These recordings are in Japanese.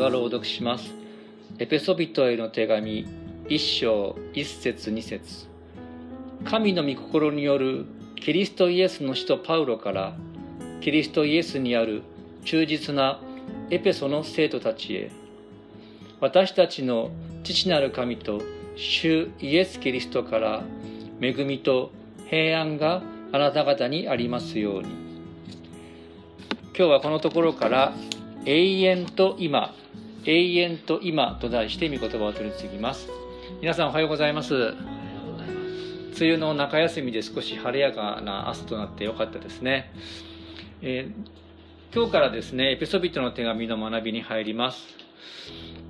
は朗読します。エペソビトへの手紙一章一節二節。神の御心によるキリストイエスの使徒パウロからキリストイエスにある忠実なエペソの生徒たちへ。私たちの父なる神と主イエス・キリストから恵みと平安があなた方にありますように。今日はこのところから永遠と今永遠と今と題して御言葉を取り次ぎます。皆さんおはようございます。梅雨の中休みで少し晴れやかな朝となってよかったですね、えー、今日からですねエピソビットの手紙の学びに入ります、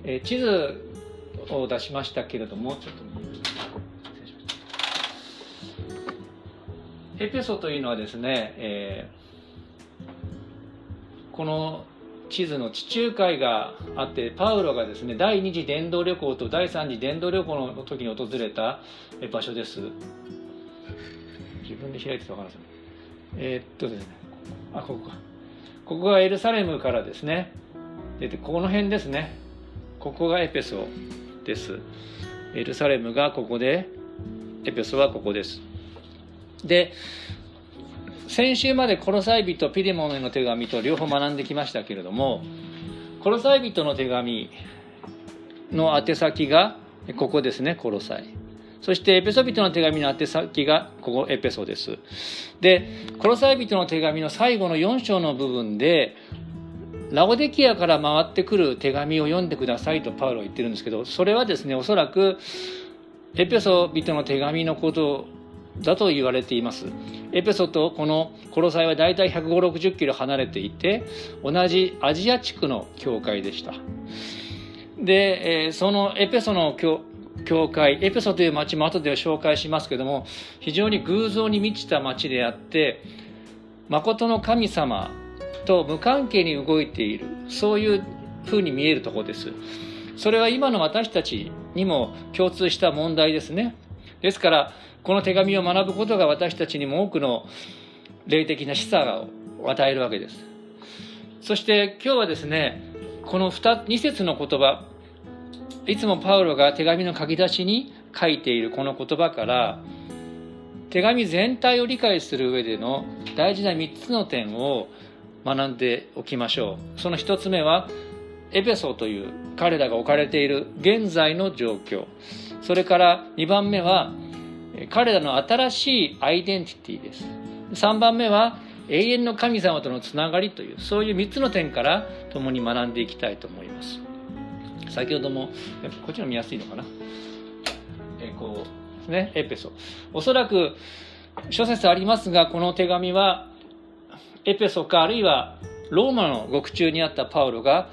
えー、地図を出しましたけれどもちょっとエペソというのはですね、えー、この地図の地中海があってパウロがですね第二次伝道旅行と第三次伝道旅行の時に訪れた場所です。自分で開いてたからなえー、っとですね。あここか。ここがエルサレムからですね。でこの辺ですね。ここがエペソです。エルサレムがここでエペソはここです。で先週までコロサイ人ピリモンへの手紙と両方学んできましたけれどもコロサイ人の手紙の宛先がここですねコロサイ。そしてエペソ人の手紙の宛先がここエペソです。でコロサイ人の手紙の最後の4章の部分でラオデキアから回ってくる手紙を読んでくださいとパウロは言ってるんですけどそれはですねおそらくエペソ人の手紙のことだと言われています。エペソとこのコロサイは大体15060キロ離れていて同じアジア地区の教会でした。で、えそのエペソの教教会エペソという町も後で紹介しますけども非常に偶像に満ちた町であって誠の神様と無関係に動いているそういうふうに見えるところです。それは今の私たちにも共通した問題ですね。ですからこの手紙を学ぶことが私たちにも多くの霊的な示唆を与えるわけです。そして今日はですね、この 2, 2節の言葉、いつもパウロが手紙の書き出しに書いているこの言葉から、手紙全体を理解する上での大事な3つの点を学んでおきましょう。その1つ目は、エペソという彼らが置かれている現在の状況。それから2番目は、彼らの新しいアイデンティティです。3番目は永遠の神様とのつながりというそういう3つの点から共に学んでいきたいと思います。先ほどもこっちの見やすいのかな？えこうですねエペソ。おそらく諸説ありますがこの手紙はエペソかあるいはローマの獄中にあったパウロが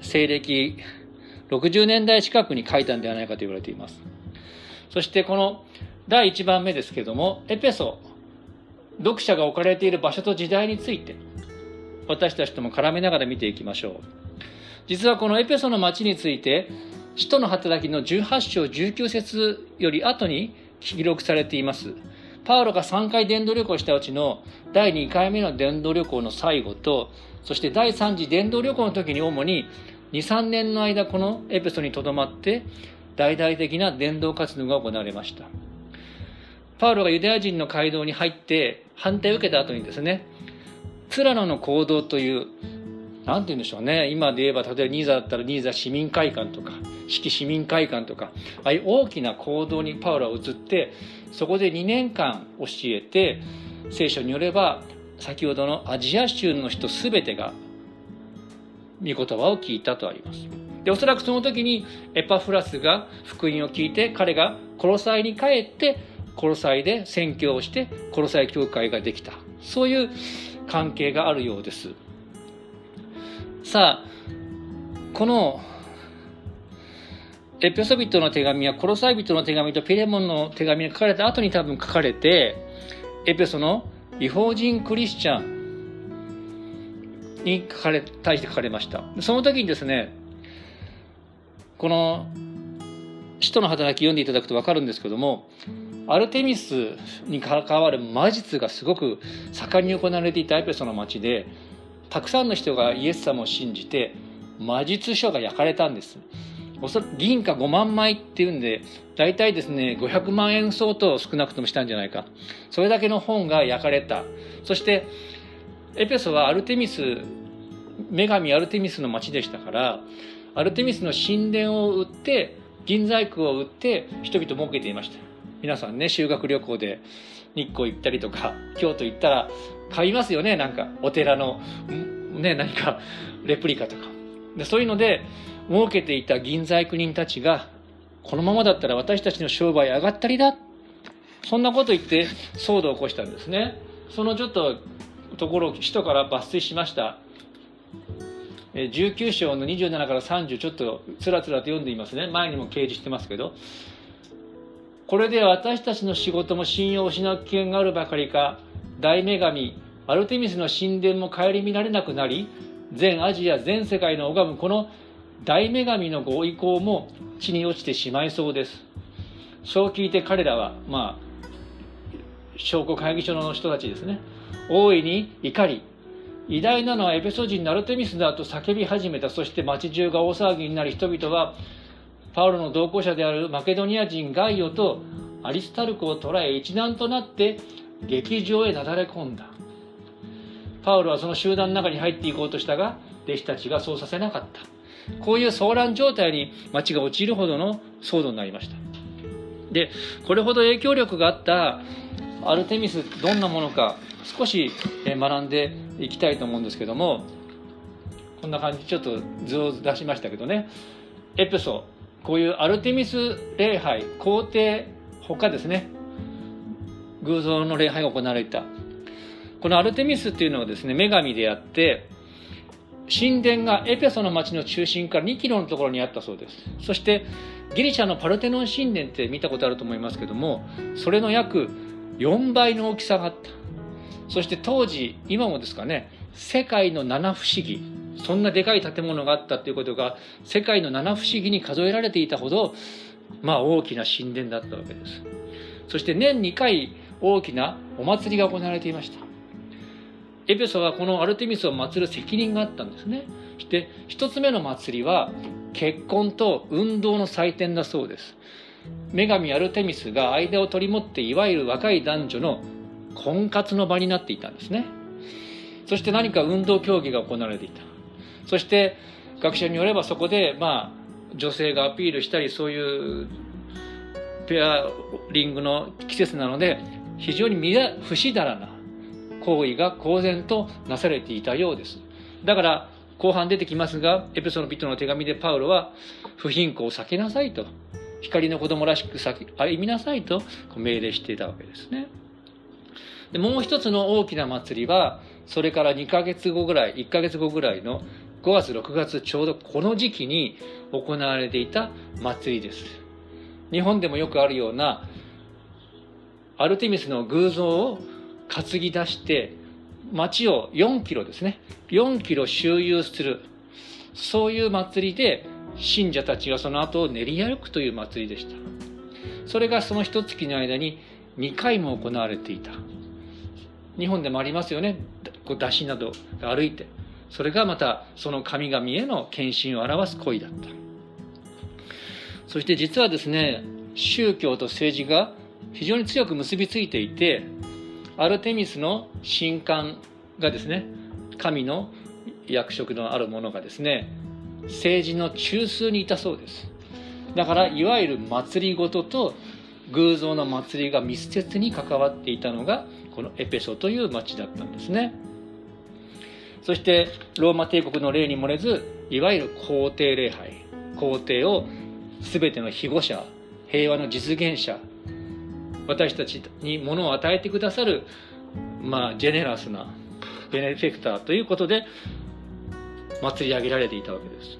西暦60年代近くに書いたんではないかと言われています。そしてこの第1番目ですけどもエペソ読者が置かれている場所と時代について私たちとも絡めながら見ていきましょう。実はこのエペソの町について使徒の働きの18章19節より後に記録されています。パウロが3回伝道旅行したうちの第2回目の伝道旅行の最後とそして第3次伝道旅行の時に主に23年の間このエペソにとどまって大々的な伝道活動が行われましたパウロがユダヤ人の街道に入って反対を受けた後にですね、ツラノの行動という、なんて言うんでしょうね、今で言えば、例えばニーザだったらニーザ市民会館とか、四季市民会館とか、ああいう大きな行動にパウロは移って、そこで2年間教えて、聖書によれば、先ほどのアジア州の人全てが、御言葉を聞いたとあります。で、おそらくその時にエパフラスが福音を聞いて、彼が殺さイに帰って、コロサイで宣教をしてコロサイ教会ができた。そういう関係があるようです。さあこのエペソビットの手紙はコロサイ人の手紙とピレモンの手紙が書かれた後に多分書かれてエペソの違法人クリスチャンに書かれ対して書かれました。その時にですねこの使徒の働き読んでいただくと分かるんですけどもアルテミスに関わる魔術がすごく盛んに行われていたエペソの町でたくさんの人がイエス様を信じて魔術書が焼かれたんです。おそらく銀貨5万枚っていうんで大体ですね500万円相当少なくともしたんじゃないか。それだけの本が焼かれた。そしてエペソはアルテミス女神アルテミスの町でしたからアルテミスの神殿を売って銀細工を売って人々儲けていました。皆さんね修学旅行で日光行ったりとか京都行ったら買いますよね。なんかお寺のね何かレプリカとか。でそういうので儲けていた銀細工人たちがこのままだったら私たちの商売上がったりだ。そんなこと言って騒動を起こしたんですね。そのちょっとところを首都から抜粋しました。19章の27から30ちょっとつらつらと読んでいますね。前にも掲示してますけど。これで私たちの仕事も信用を失う危険があるばかりか。大女神アルテミスの神殿も顧みられなくなり全アジア全世界の拝むこの大女神のご意向も地に落ちてしまいそうです。そう聞いて彼らはまあ証拠会議所の人たちですね。大いに怒り偉大なのはエペソ人のアルテミスだと叫び始めた。そして町中が大騒ぎになり人々はパウロの同行者であるマケドニア人ガイオとアリスタルコを捕らえ一丸となって劇場へなだれ込んだ。パウロはその集団の中に入っていこうとしたが弟子たちがそうさせなかった。こういう騒乱状態に町が陥るほどの騒動になりました。でこれほど影響力があったアルテミスどんなものか少し学んでいきたいと思うんですけどもこんな感じちょっと図を出しましたけどね。エペソこういうアルテミス礼拝皇帝他ですね。偶像の礼拝が行われた。このアルテミスっていうのはですね女神であって神殿がエペソの町の中心から2キロのところにあったそうです。そしてギリシャのパルテノン神殿って見たことあると思いますけどもそれの約4倍の大きさがあった。そして当時今もですかね世界の七不思議そんなでかい建物があったということが世界の七不思議に数えられていたほどまあ大きな神殿だったわけです。そして年2回大きなお祭りが行われていました。エペソはこのアルテミスを祀る責任があったんですね。そして一つ目の祭りは結婚と運動の祭典だそうです。女神アルテミスが間を取り持っていわゆる若い男女の婚活の場になっていたんですね。そして何か運動競技が行われていた。そして学者によればそこでまあ女性がアピールしたりそういうペアリングの季節なので非常に不死だらな行為が公然となされていたようです。だから後半出てきますがエペソの人の手紙でパウロは不貧困を避けなさいと。光の子供らしく先歩みなさいと命令していたわけですね。でもう一つの大きな祭りはそれから2ヶ月後ぐらい1ヶ月後ぐらいの5月6月ちょうどこの時期に行われていた祭りです。日本でもよくあるようなアルテミスの偶像を担ぎ出して町を4キロですね。4キロ周遊する。そういう祭りで信者たちがその後を練り歩くという祭りでした。それがその一月の間に2回も行われていた。日本でもありますよね。こう出汁などが歩いて。それがまたその神々への献身を表す行為だった。そして実はですね宗教と政治が非常に強く結びついていてアルテミスの神官がですね神の役職のある者がですね政治の中枢にいたそうです。だからいわゆる祭りごとと偶像の祭りが密接に関わっていたのがこのエペソという町だったんですね。そしてローマ帝国の例に漏れずいわゆる皇帝礼拝皇帝を全ての庇護者平和の実現者私たちに物を与えてくださるまあジェネラスなベネフェクターということで祭り上げられていたわけです。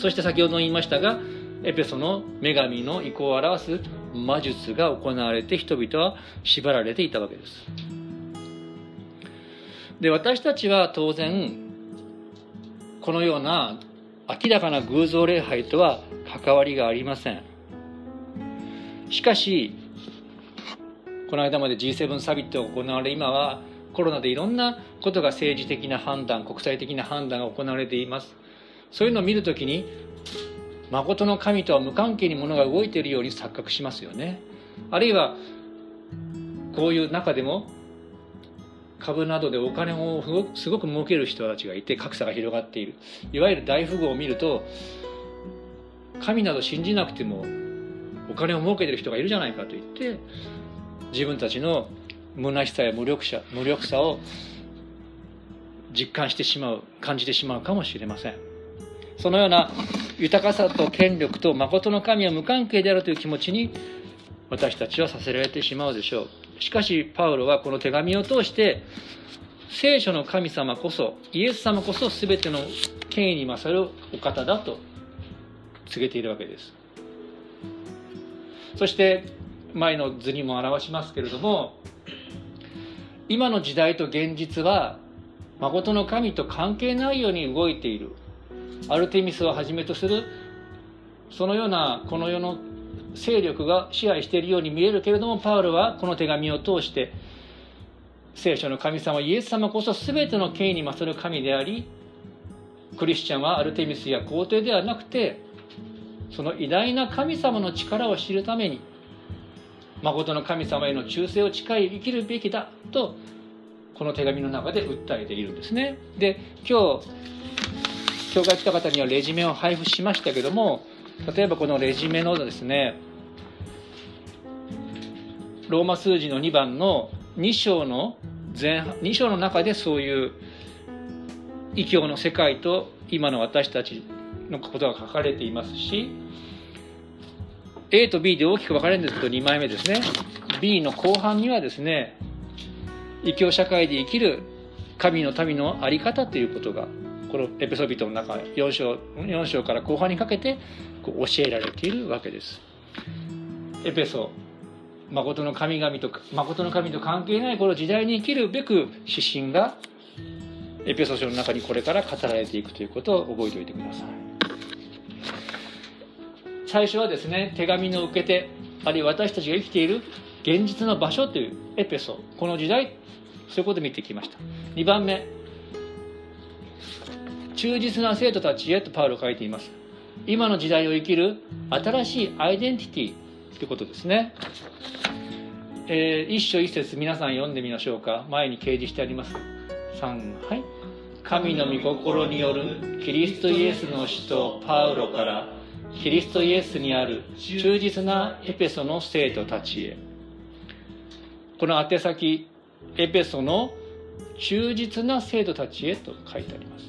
そして先ほど言いましたがエペソの女神の意向を表す魔術が行われて人々は縛られていたわけです。で私たちは当然このような明らかな偶像礼拝とは関わりがありません。しかしこの間まで G7 サミットが行われ今はコロナでいろんなことが政治的な判断国際的な判断が行われています。そういうのを見るときに誠の神とは無関係に物が動いているように錯覚しますよね。あるいはこういう中でも株などでお金をすごく儲ける人たちがいて格差が広がっている。いわゆる大富豪を見ると神など信じなくてもお金を儲けてる人がいるじゃないかと言って自分たちの虚しさや無力さ無力さを実感してしまう感じてしまうかもしれません。そのような豊かさと権力と誠の神は無関係であるという気持ちに私たちはさせられてしまうでしょう。しかしパウロはこの手紙を通して聖書の神様こそイエス様こそ全ての権威に勝るお方だと告げているわけです。そして前の図にも表しますけれども今の時代と現実は誠の神と関係ないように動いている。アルテミスをはじめとするそのようなこの世の勢力が支配しているように見えるけれどもパウロはこの手紙を通して聖書の神様イエス様こそ全ての権威に勝る神でありクリスチャンはアルテミスや皇帝ではなくてその偉大な神様の力を知るために誠の神様への忠誠を誓い生きるべきだとこの手紙の中で訴えているんですね。で今日教会来た方にはレジュメを配布しましたけども例えばこのレジュメのですねローマ数字の2番の2章の前2章の中でそういう異教の世界と今の私たちのことが書かれていますし A と B で大きく分かれるんですけど2枚目ですね B の後半にはですね異教社会で生きる神の民の在り方ということがこのエペソビトの中4章 ,4 章から後半にかけてこう教えられているわけです。エペソ誠の神々と誠の神と関係ないこの時代に生きるべく指針がエペソ書の中にこれから語られていくということを覚えておいてください。最初はですね手紙の受け手あるいは私たちが生きている現実の場所というエペソこの時代そういうことを見てきました。2番目忠実な生徒たちへとパウロ書いています。今の時代を生きる新しいアイデンティティということですね、えー、一章一節皆さん読んでみましょうか。前に掲示してあります。3はい。神の御心によるキリストイエスの使徒パウロからキリストイエスにある忠実なエペソの生徒たちへ。この宛先エペソの忠実な生徒たちへと書いてあります。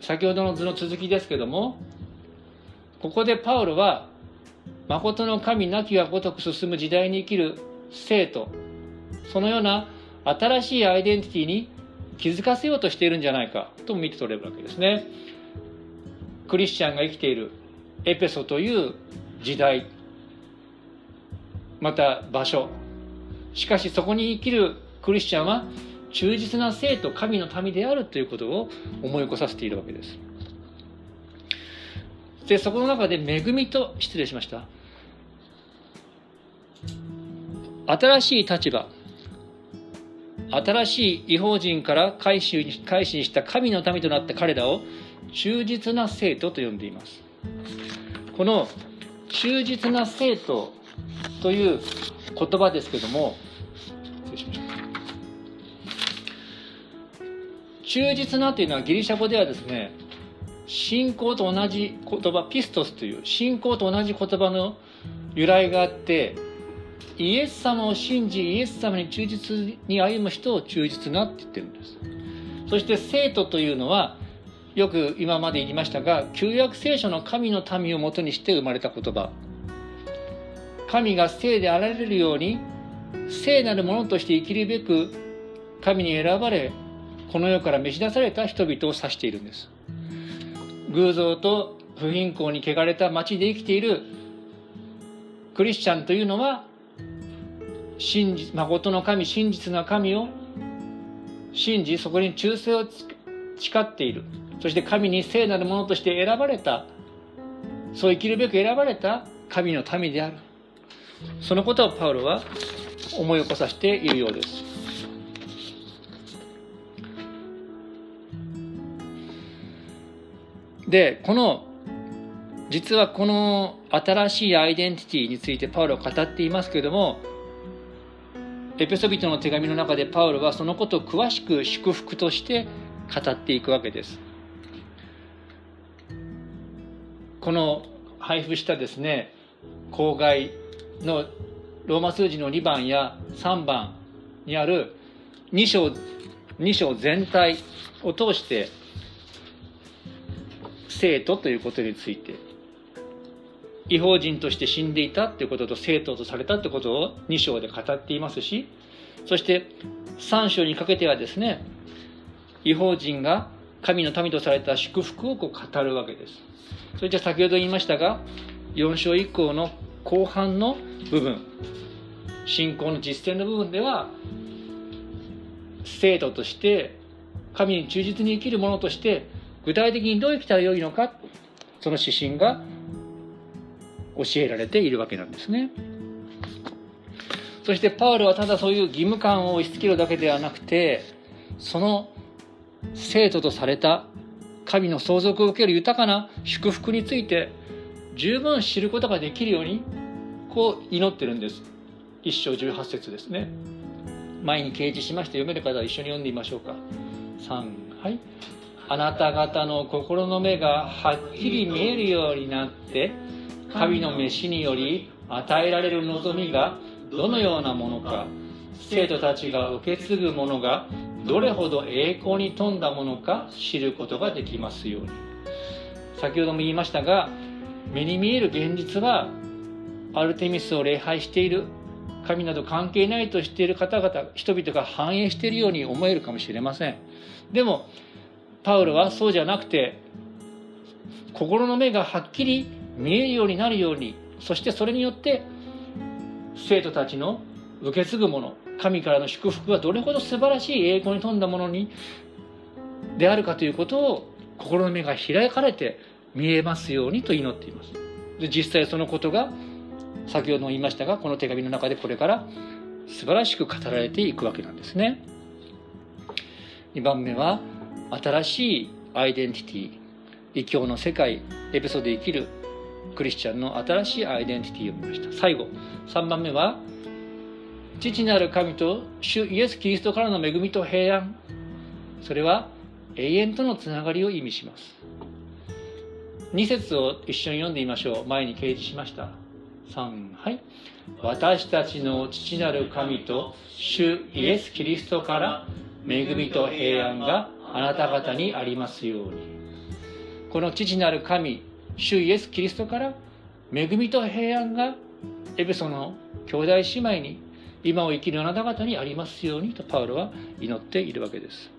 先ほどの図の続きですけどもここでパウロは誠の神なきがごとく進む時代に生きる生徒そのような新しいアイデンティティに気づかせようとしているんじゃないかと見て取れるわけですね。クリスチャンが生きているエペソという時代。また場所。しかしそこに生きるクリスチャンは忠実な生徒神の民であるということを思い起こさせているわけです。でそこの中で恵みと失礼しました。新しい立場。新しい違法人から改心改心した神の民となった彼らを忠実な生徒と呼んでいます。この忠実な生徒という言葉ですけども忠実なというのはギリシャ語ではですね信仰と同じ言葉ピストスという信仰と同じ言葉の由来があってイエス様を信じイエス様に忠実に歩む人を忠実なって言ってるんです。そして生徒というのはよく今まで言いましたが旧約聖書の神の民をもとにして生まれた言葉。神が聖であられるように聖なるものとして生きるべく神に選ばれこの世から召し出された人々を指しているんです。偶像と不貧困に汚れた町で生きているクリスチャンというのは真実誠の神真実な神を信じそこに忠誠を誓っている。そして神に聖なるものとして選ばれた。そう生きるべく選ばれた。神の民である。そのことをパウロは思い起こさせているようです。でこの実はこの新しいアイデンティティについてパウロは語っていますけれどもエペソビトの手紙の中でパウロはそのことを詳しく祝福として語っていくわけです。この配布したですね郊外のローマ数字の2番や3番にある2章 ,2 章全体を通して生徒ということについて違法人として死んでいたということと生徒とされたということを2章で語っていますしそして3章にかけてはですね違法人が神の民とされた祝福をこう語るわけです。それじゃ先ほど言いましたが4章以降の後半の部分信仰の実践の部分では生徒として神に忠実に生きる者として具体的にどう生きたらよいのかその指針が教えられているわけなんですね。そしてパウロはただそういう義務感を押し付けるだけではなくてその生徒とされた神の相続を受ける豊かな祝福について十分知ることができるようにこう祈ってるんです。一章18節ですね。前に掲示しまして読める方は一緒に読んでみましょうか。3はい。あなた方の心の目がはっきり見えるようになって神の召しにより与えられる望みがどのようなものか生徒たちが受け継ぐものがどれほど栄光に富んだものか知ることができますように。先ほども言いましたが目に見える現実はアルテミスを礼拝している神など関係ないとしている方々人々が反映しているように思えるかもしれません。でもパウロはそうじゃなくて心の目がはっきり見えるようになるようにそしてそれによって生徒たちの受け継ぐもの神からの祝福がどれほど素晴らしい栄光に富んだものにであるかということを心の目が開かれて見えますようにと祈っています。で実際そのことが先ほども言いましたがこの手紙の中でこれから素晴らしく語られていくわけなんですね。2番目は新しいアイデンティティ。異教の世界エペソで生きるクリスチャンの新しいアイデンティティを見ました。最後3番目は父なる神と主イエス・キリストからの恵みと平安。それは永遠とのつながりを意味します。2節を一緒に読んでみましょう。前に掲示しました。3はい。私たちの父なる神と主イエス・キリストから恵みと平安があなた方にありますように。この父なる神主イエス・キリストから恵みと平安がエペソの兄弟姉妹に今を生きるあなた方にありますようにとパウロは祈っているわけです。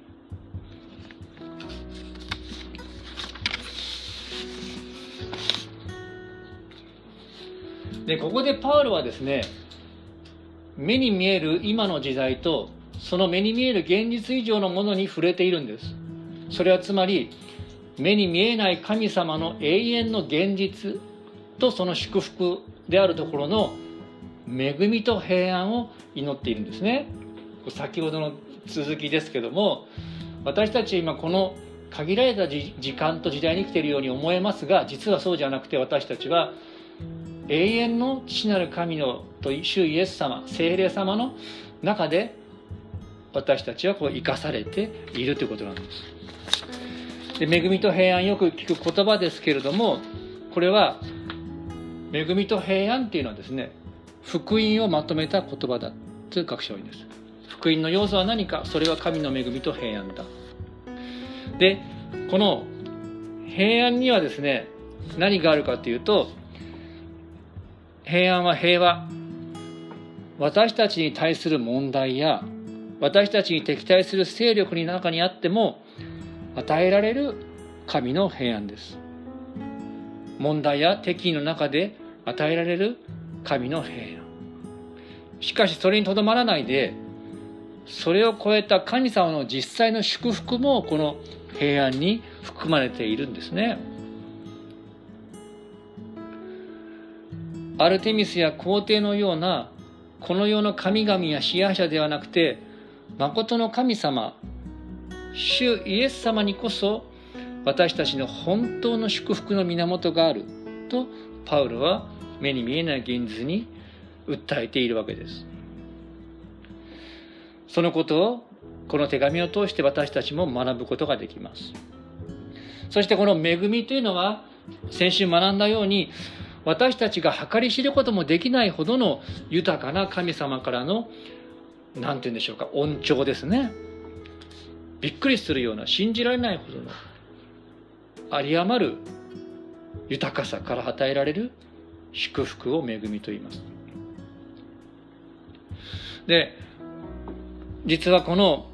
でここでパウロはですね目に見える今の時代とその目に見える現実以上のものに触れているんですそれはつまり目に見えない神様の永遠の現実とその祝福であるところの恵みと平安を祈っているんですね。先ほどの続きですけども私たち今この限られた時間と時代に生きているように思えますが実はそうじゃなくて私たちは永遠の父なる神のと主イエス様聖霊様の中で私たちはこう生かされているということなんです。で恵みと平安よく聞く言葉ですけれどもこれは恵みと平安っていうのはですね福音をまとめた言葉だという学者多いんです。福音の要素は何かそれは神の恵みと平安だ。でこの平安にはですね何があるかというと平安は平和。私たちに対する問題や私たちに敵対する勢力の中にあっても与えられる神の平安です。問題や敵意の中で与えられる神の平安。しかしそれにとどまらないでそれを超えた神様の実際の祝福もこの平安に含まれているんですね。アルテミスや皇帝のようなこの世の神々や支配者ではなくて誠の神様主イエス様にこそ私たちの本当の祝福の源があるとパウロは目に見えない現実に訴えているわけです。そのことをこの手紙を通して私たちも学ぶことができます。そしてこの恵みというのは先週学んだように私たちが計り知ることもできないほどの豊かな神様からの何て言うんでしょうか恩寵ですね。びっくりするような信じられないほどの有り余る豊かさから与えられる祝福を恵みと言います。で実はこの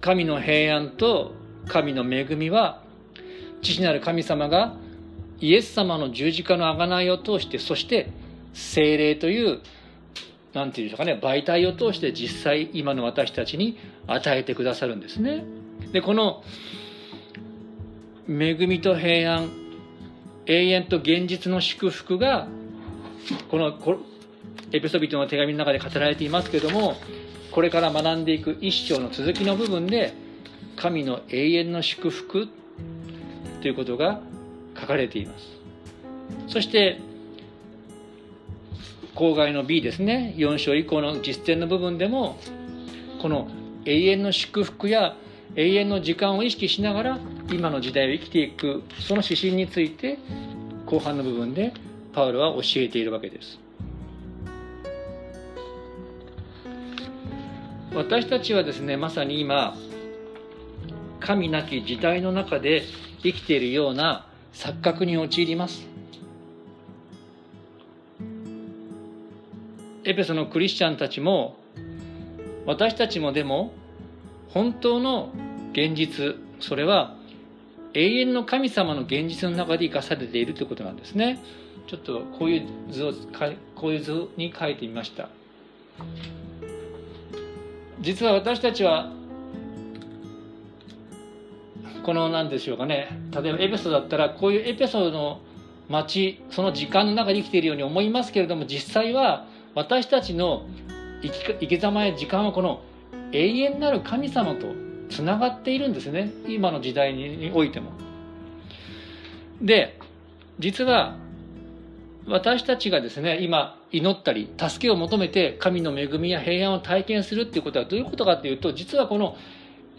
神の平安と神の恵みは父なる神様がイエス様の十字架の贖いを通してそして精霊という何て言うんでしょうかね媒体を通して実際今の私たちに与えてくださるんですね。でこの恵みと平安永遠と現実の祝福がこのエピソビトの手紙の中で語られていますけどもこれから学んでいく一章の続きの部分で神の永遠の祝福ということが書かれていますそして郊外の B ですね。4章以降の実践の部分でもこの永遠の祝福や永遠の時間を意識しながら今の時代を生きていくその指針について後半の部分でパウロは教えているわけです。私たちはですねまさに今神なき時代の中で生きているような錯覚に陥ります。エペソのクリスチャンたちも私たちもでも本当の現実それは永遠の神様の現実の中で生かされているということなんですね。ちょっとこういう図をこういう図に書いてみました。実は私たちはこの何でしょうかね。例えばエペソだったらこういうエペソの町その時間の中で生きているように思いますけれども実際は私たちの生き生き様や時間はこの永遠なる神様とつながっているんですね今の時代においても。で実は私たちがですね今祈ったり助けを求めて神の恵みや平安を体験するっていうことはどういうことかっていうと実はこの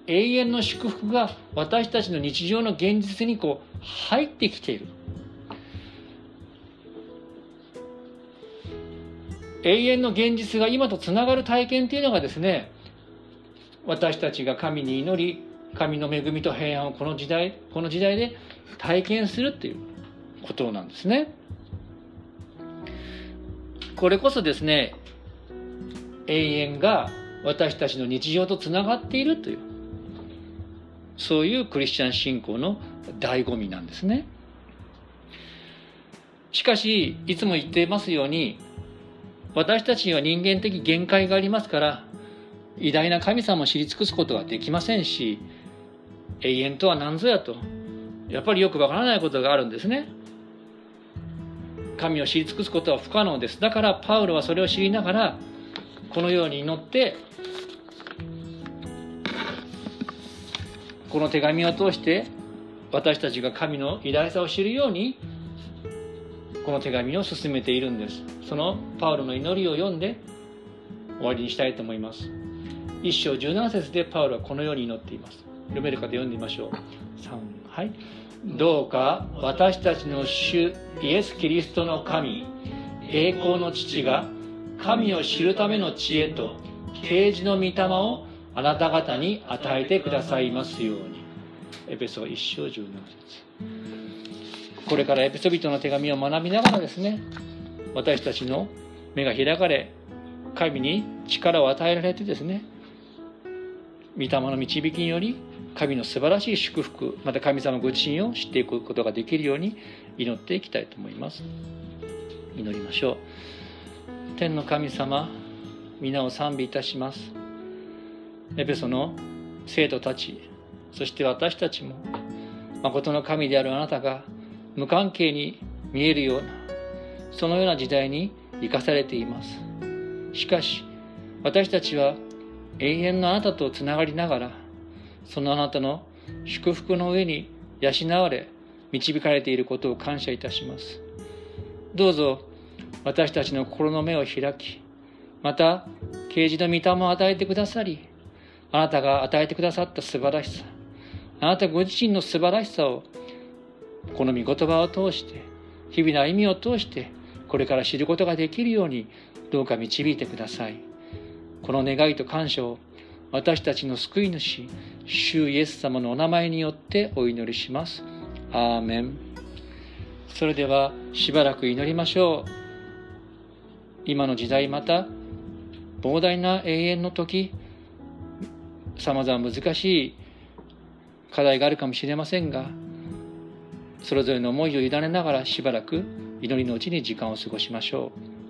永遠の祝福が私たちの日常の現実にこう入ってきている永遠の現実が今とつながる体験っていうのがですね私たちが神に祈り神の恵みと平安をこの時代この時代で体験するっていうことなんですね。これこそですね永遠が私たちの日常とつながっているというそういうクリスチャン信仰の醍醐味なんですね。しかしいつも言っていますように私たちには人間的限界がありますから偉大な神様を知り尽くすことはできませんし永遠とは何ぞやとやっぱりよくわからないことがあるんですね。神を知り尽くすことは不可能です。だからパウロはそれを知りながらこのように祈ってこの手紙を通して私たちが神の偉大さを知るようにこの手紙を進めているんです。そのパウロの祈りを読んで終わりにしたいと思います。一章17節でパウロはこのように祈っています。読める方読んでみましょう。3はい。どうか私たちの主イエス・キリストの神栄光の父が神を知るための知恵と啓示の御霊をあなた方に与えてくださいますように。エペソ1章17節。これからエペソビトの手紙を学びながらですね私たちの目が開かれ神に力を与えられてですね御霊の導きにより神の素晴らしい祝福また神様ご自身を知っていくことができるように祈っていきたいと思います。祈りましょう。天の神様皆を賛美いたします。エペソの生徒たちそして私たちも誠の神であるあなたが無関係に見えるようなそのような時代に生かされています。しかし私たちは永遠のあなたとつながりながらそのあなたの祝福の上に養われ導かれていることを感謝いたします。どうぞ私たちの心の目を開きまた啓示の御霊を与えてくださりあなたが与えてくださった素晴らしさあなたご自身の素晴らしさをこの御言葉を通して日々の歩みを通してこれから知ることができるようにどうか導いてください。この願いと感謝を私たちの救い主主イエス様のお名前によってお祈りします。アーメン。それではしばらく祈りましょう。今の時代また膨大な永遠の時さまざま難しい課題があるかもしれませんがそれぞれの思いを委ねながらしばらく祈りのうちに時間を過ごしましょう。